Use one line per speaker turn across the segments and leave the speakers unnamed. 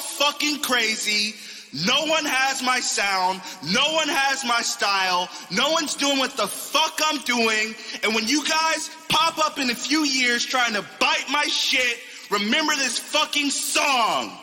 fucking crazy. No one has my sound. No one has my style. No one's doing what the fuck I'm doing. And when you guys pop up in a few years trying to bite my shit, remember this fucking song.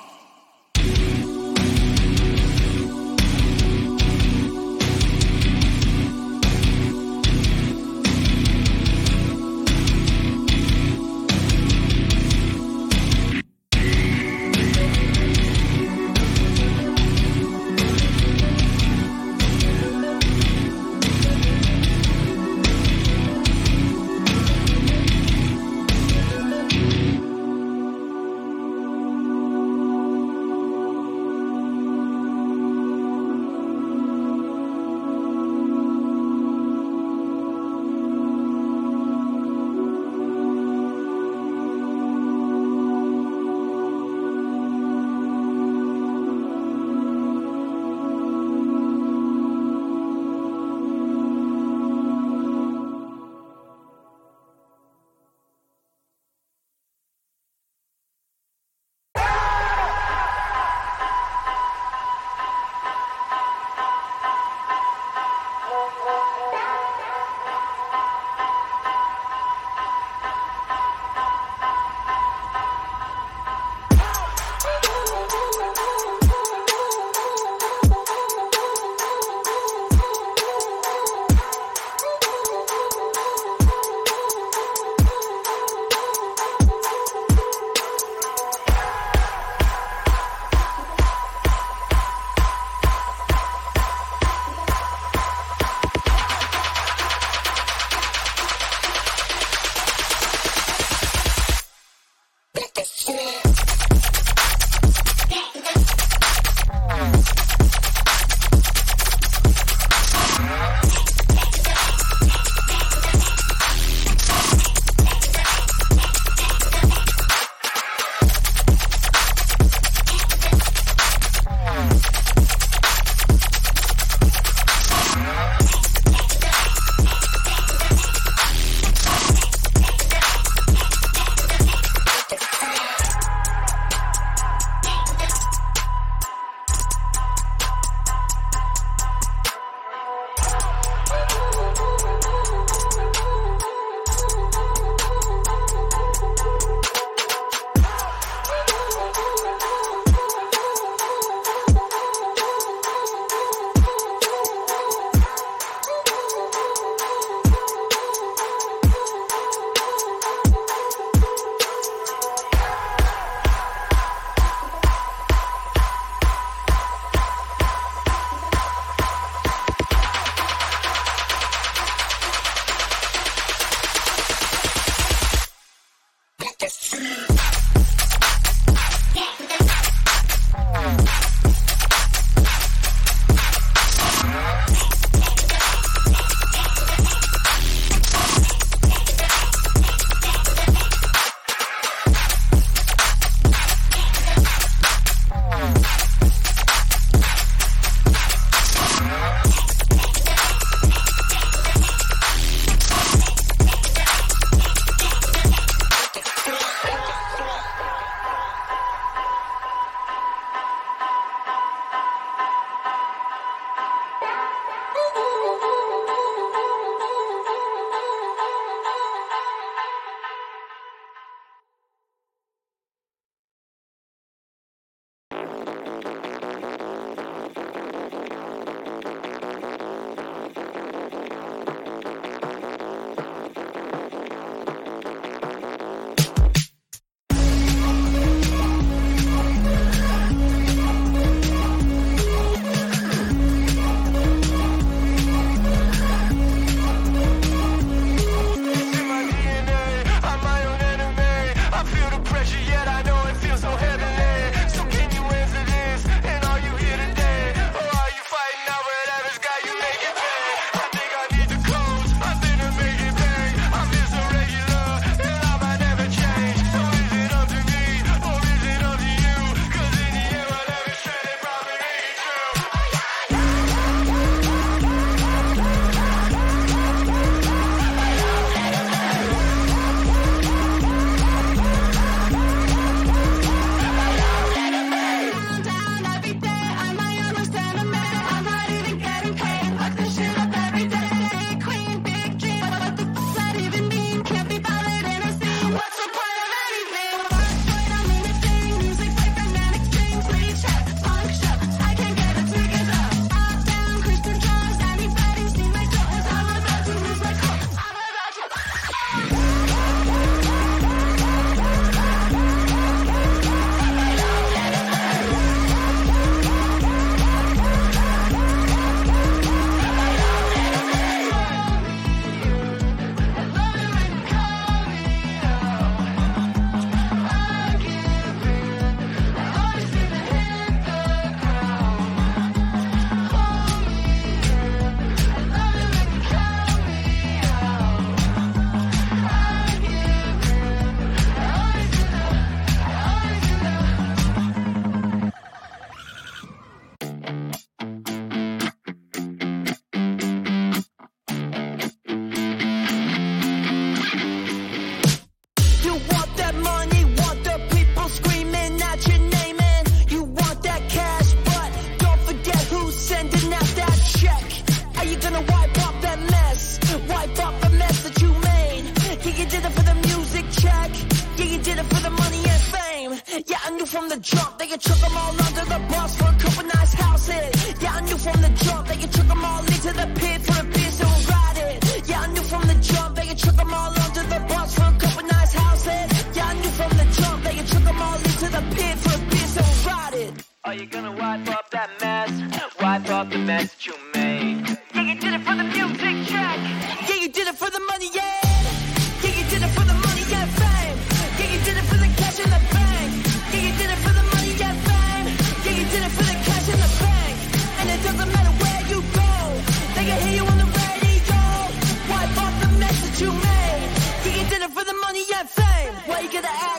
Fame. Why you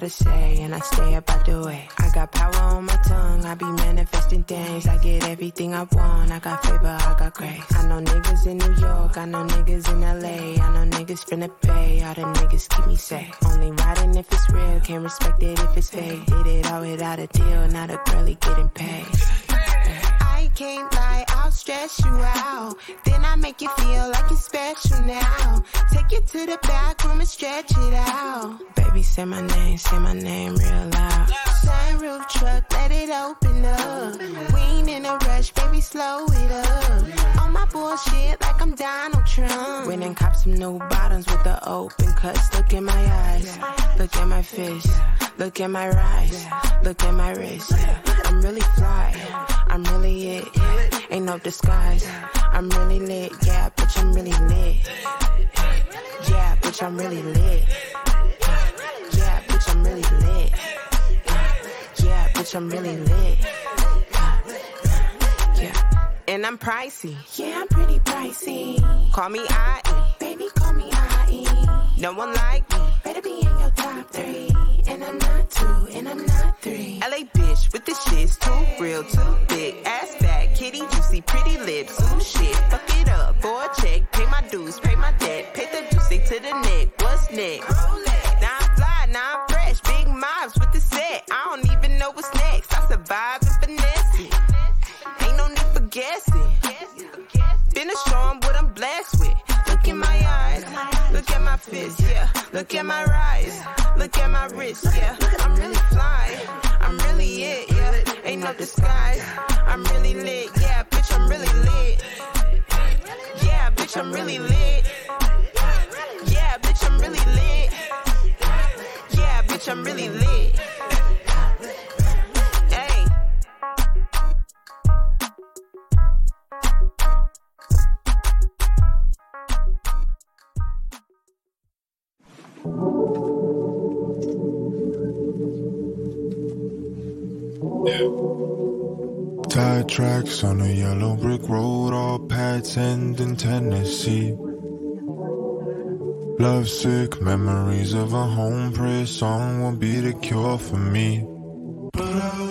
gotta
say, and I stay up out the way. I got power on my tongue, I be manifesting things. I get everything I want, I got favor, I got grace. I know niggas in New York, I know niggas in LA. I know niggas finna pay, all the niggas keep me safe. Only riding if it's real, can't respect it if it's fake. Did it all without a deal, now the girlie getting paid. Can't lie, I'll stress you out. Then I make you feel like you're special now. Take you to the back room and stretch it out. Baby, say my name, say my name real loud. Sunroof truck, let it open up. We ain't in a rush, baby, slow it up. My bullshit like I'm Donald Trump. Went and cop some new bottoms with the open cuts. Look in my eyes, look at my face, look at my rise, look at my wrist. I'm really fly, I'm really it. Ain't no disguise, I'm really lit. Yeah, bitch, I'm really lit. Yeah, bitch, I'm really lit. Yeah, bitch, I'm really lit. Yeah, bitch, I'm really lit. Yeah. And I'm pricey. Yeah, I'm pretty pricey. Call me IE. Baby, call me IE. No one like me. Better be in your top three. And I'm not two, and I'm not three. LA bitch with the shits too real, too thick. Ass fat, kitty juicy, pretty lips. Ooh shit, fuck it up for a check. Pay my dues, pay my debt. Pay the juicy to the neck. What's next? Now I'm fly, now I'm fresh. Big mobs with the set. I don't even know what's next. I survive Look at my rise, look at my wrist, yeah. I'm really fly, I'm really it, yeah. Ain't no disguise, I'm really lit, yeah. Bitch, I'm really lit. Yeah, bitch, I'm really lit. Yeah, bitch, I'm really lit. Yeah, bitch, I'm really lit.
Tide tracks on a yellow brick road, all paths end in Tennessee. Love sick memories of a home prayer song will be the cure for me. But I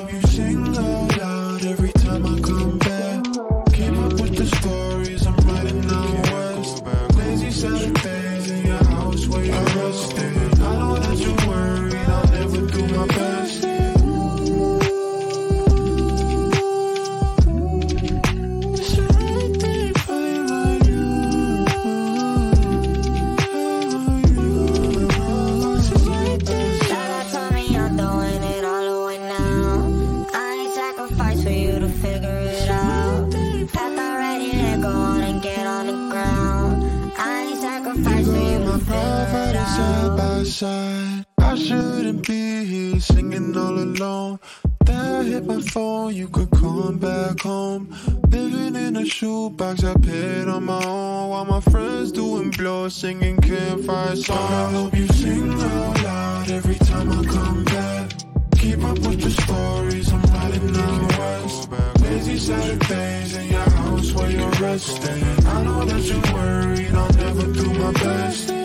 I shouldn't be here singing all alone. Then I hit my phone, you could come back home. Living in a shoebox I paid on my own. While my friends doing blow, singing campfire songs. I hope you sing out loud every time I come back. Keep up with the stories, I'm riding out west. Lazy Saturdays in your house where you're resting. I know that you're worried, I'll never do my best.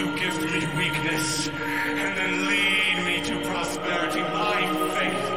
you give me weakness, and
then lead me to prosperity by faith.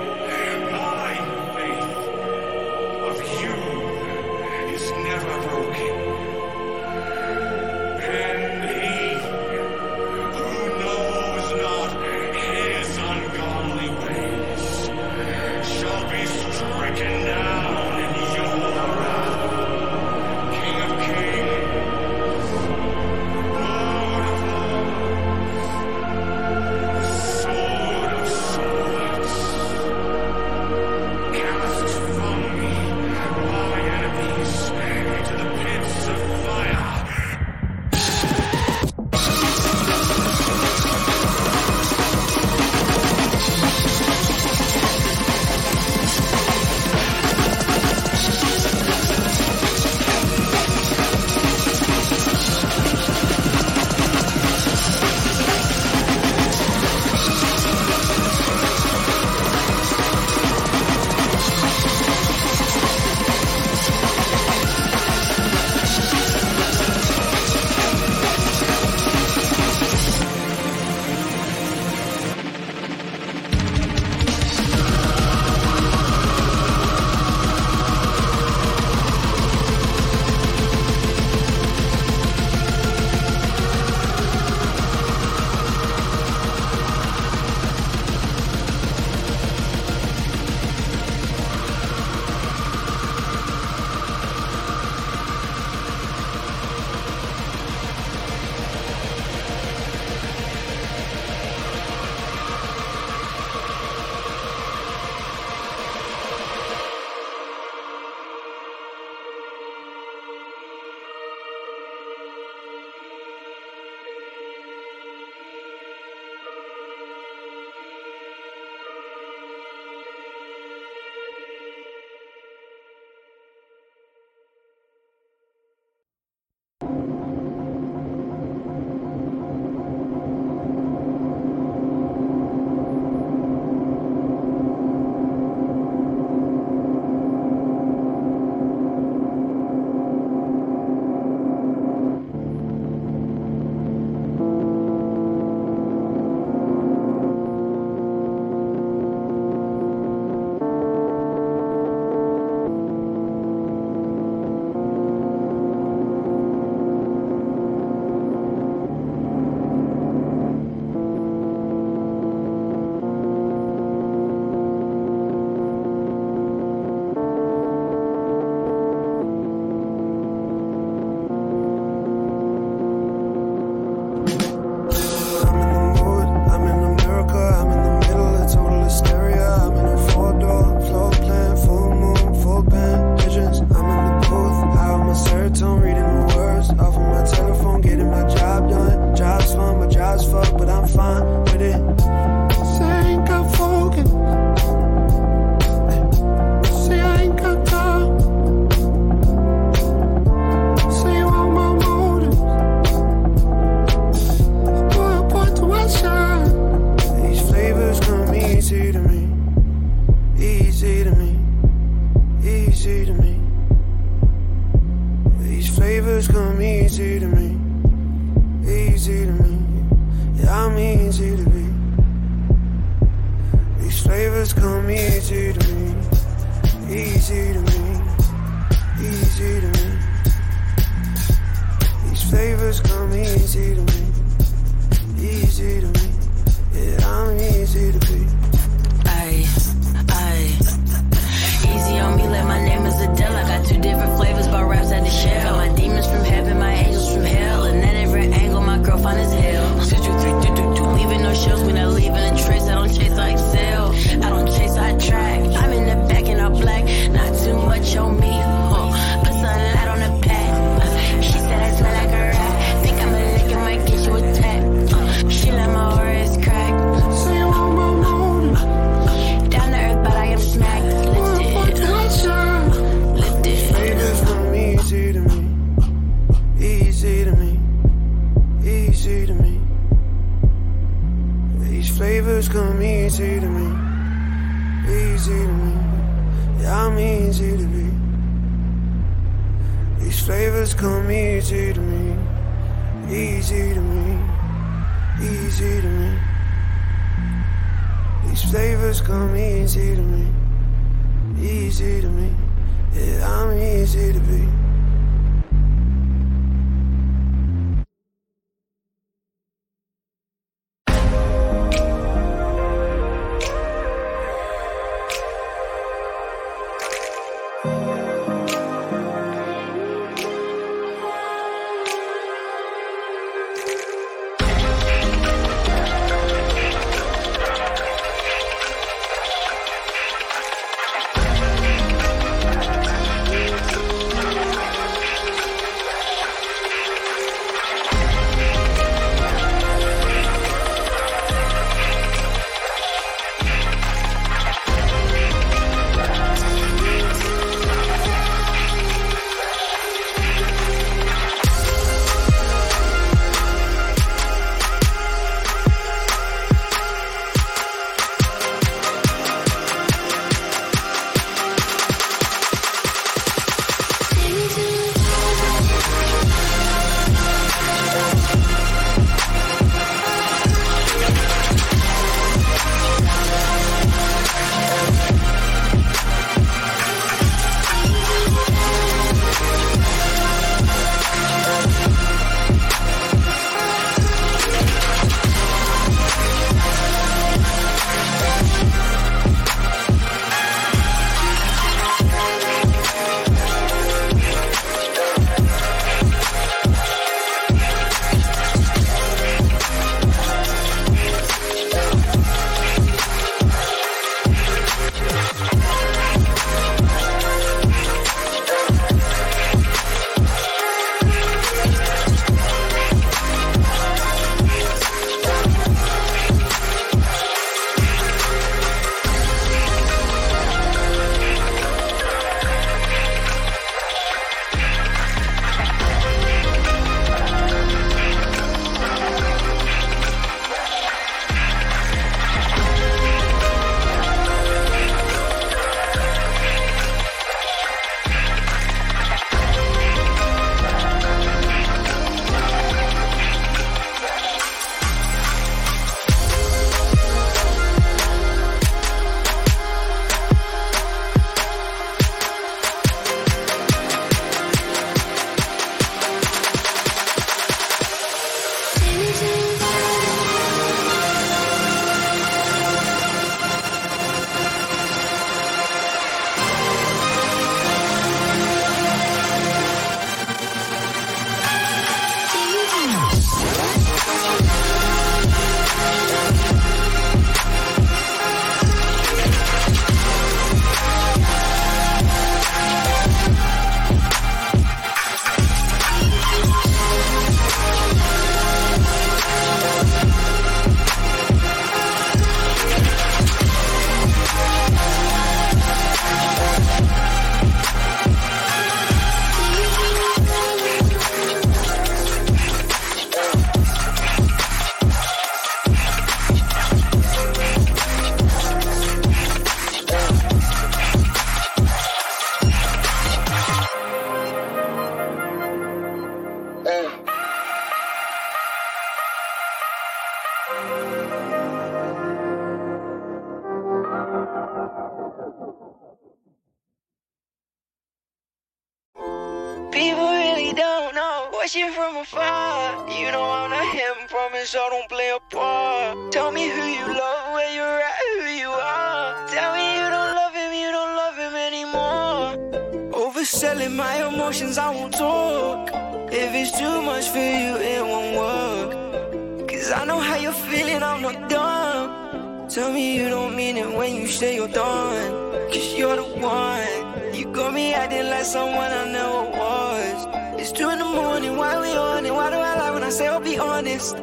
I
don't
play a part. Tell me who you love, where you're at, who you are. Tell me you don't love him, you don't love him anymore. Overselling my emotions, I won't talk. If it's too much for you, it won't work. Cause I know how you're feeling, I'm not dumb. Tell me you don't mean it when you say you're done. Cause you're the one. You got me acting like someone I never was. It's two in the morning, why we on it? Why do I lie when I say I'll be honest?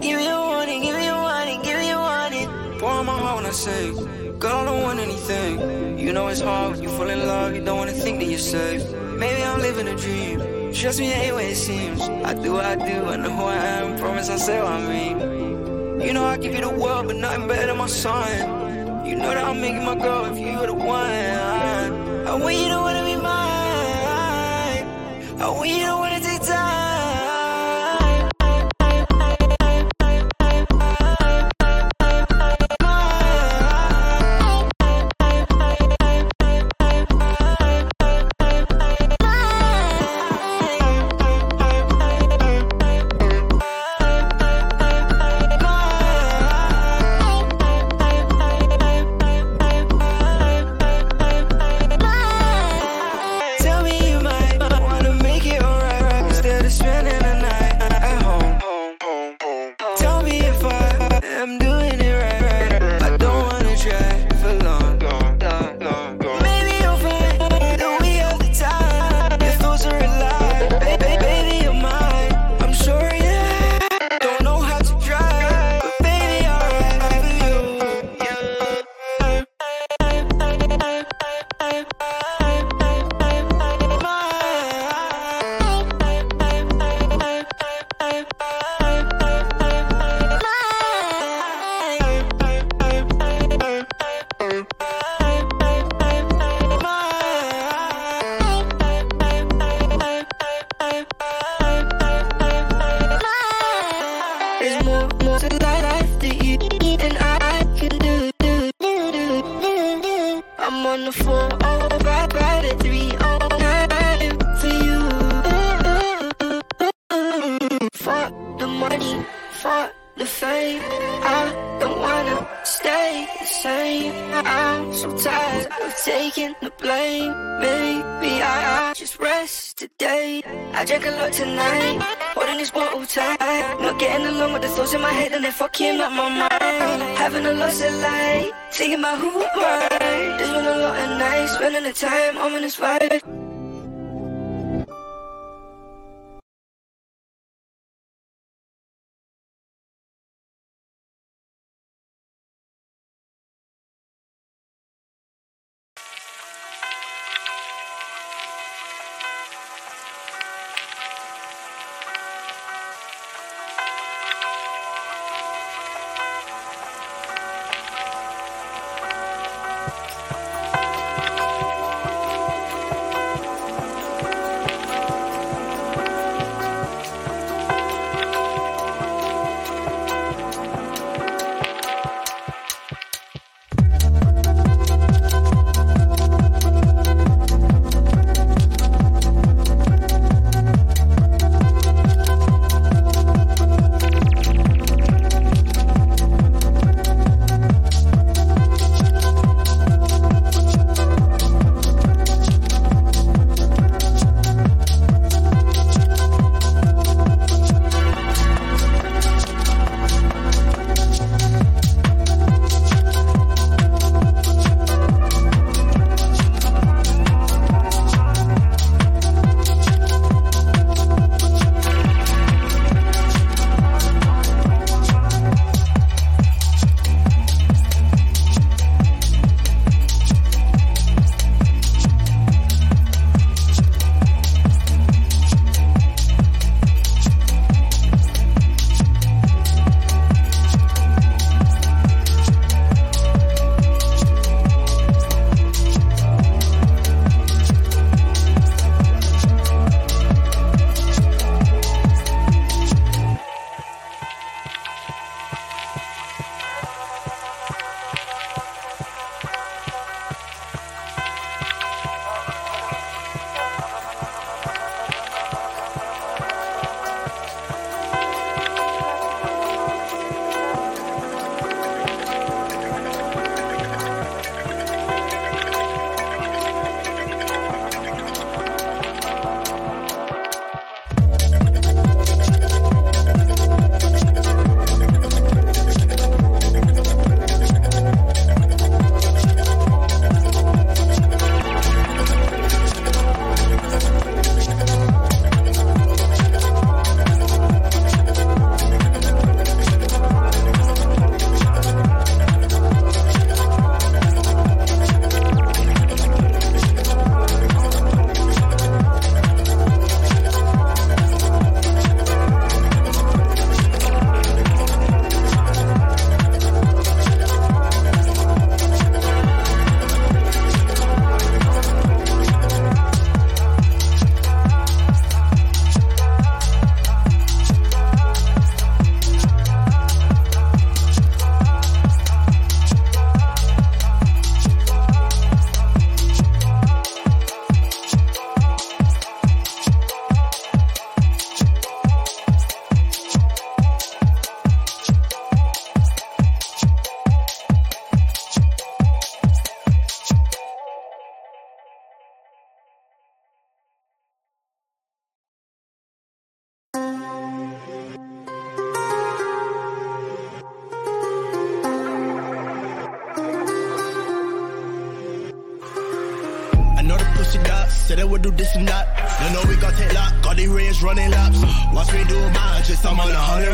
Give me a warning, give me a warning, give me a warning. Pour on my heart when I say, girl, I don't want anything. You know it's hard when you fall in love, you don't wanna think that you're safe. Maybe I'm living a dream. Trust me, ain't what it seems. I do what I do, I know who I am. Promise I say what I mean. You know I give you the world, but nothing better than my son. You know that I'm making my girl if you're the one. I want you to wanna be mine. I want you to of taking the blame. Maybe I, I just rest today. I drank a lot tonight, holding this bottle tight. Not getting along with the thoughts in my head and they're fucking up my mind. Having a loss of light, about who am I. There's been a lot of nights, spending the time, I'm in this vibe.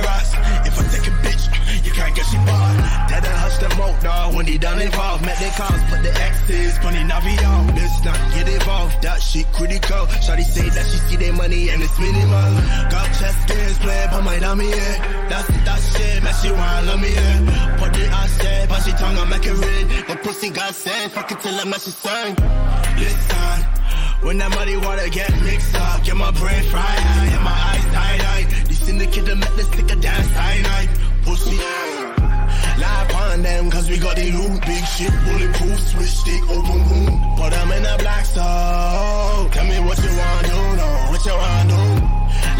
Rocks. If I take a bitch, you can't get she bought. Dad done hush them out, dog, when they done involved. Met their cars, put the X's, funny Navi on. Let's not get involved, that shit critical. Shawty say that she see their money and it's minimal. Got chest games, play by my dummy, yeah. That's that shit, man, she wanna love me, yeah. Put the ass, yeah, but she tongue, I make it red. But pussy got sand, fuck it till I'm she sang. Listen, when that money water get mixed up, get my brain fried, and my eyes tied eye. The syndicate that make the sticker dance cyanide. Pussy. Lie upon them, cause we got the loot, big shit, bulletproof, switch stick, open wound. Put them in a black soul. Tell me what you wanna do, no, what you wanna do.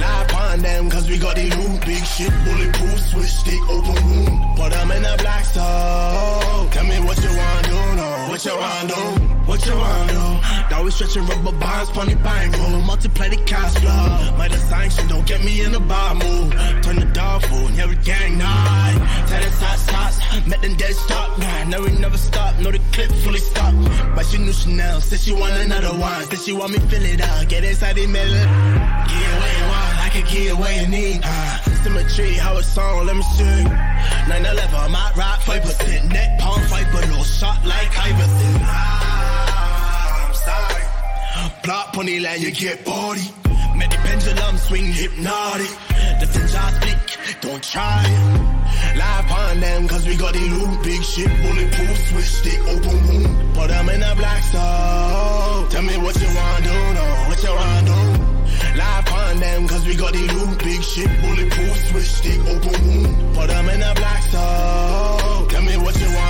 Live on them, cause we got the loot. Big shit, bulletproof, switch stick, open wound. But I'm in a black soul. Tell me what you wanna do, no. What you wanna? What you wanna do? Now we stretching rubber bonds, funny bangle. Oh. Multiply the cash flow. My the sanction, don't get me in a bar move. Turn the dog food, never gang nine. Tell the side shots, met them dead stop. Nah, no, we never stop. No, the clip fully stop. But she knew Chanel, said she want another one. Said she want me fill it out, get inside the middle. Get away you can get away you need. Uh, symmetry, how it's on, let me see. 911, I might ride 5%. Net palm fight below, shot like Iverson. Ah, I'm sorry. Block pony land, you get body. Make the pendulum swing hypnotic. The things I speak, don't try it. Live on them, cause we got the loot. Big shit, bulletproof, switch stick, open wound. But I'm in a black soul. Tell me what you wanna do, no, what you wanna do. Them, cause we got the loot. Big shit, bulletproof, switch stick, open wound. But I'm in a black soul. Tell me what you wanna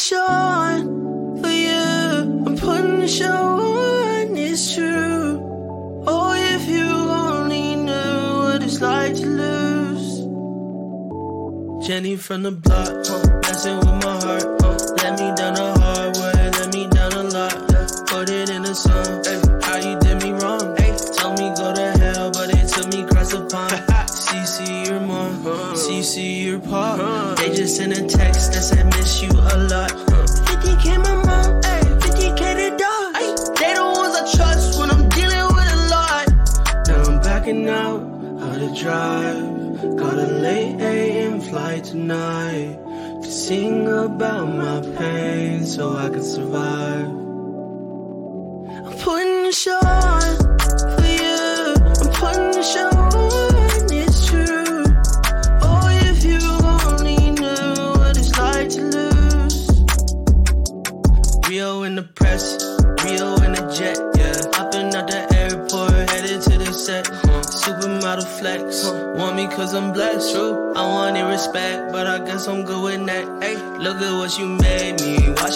show on for you. I'm putting the show on, it's true. Oh, if you only knew what it's like to lose. Jenny from the block, huh, messing with my heart. Huh, let me down the hard way, let me down a lot. Put it in a song, ay, how you did me wrong. Ay, told me go to hell, but it took me across the pond. CC your mom, CC your pop. They just sent a text that said drive. Got a late AM flight tonight to sing about my pain so I can survive.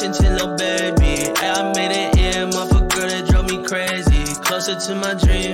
chinchilla baby. I made it in, up girl that drove me crazy. Closer to my
dream.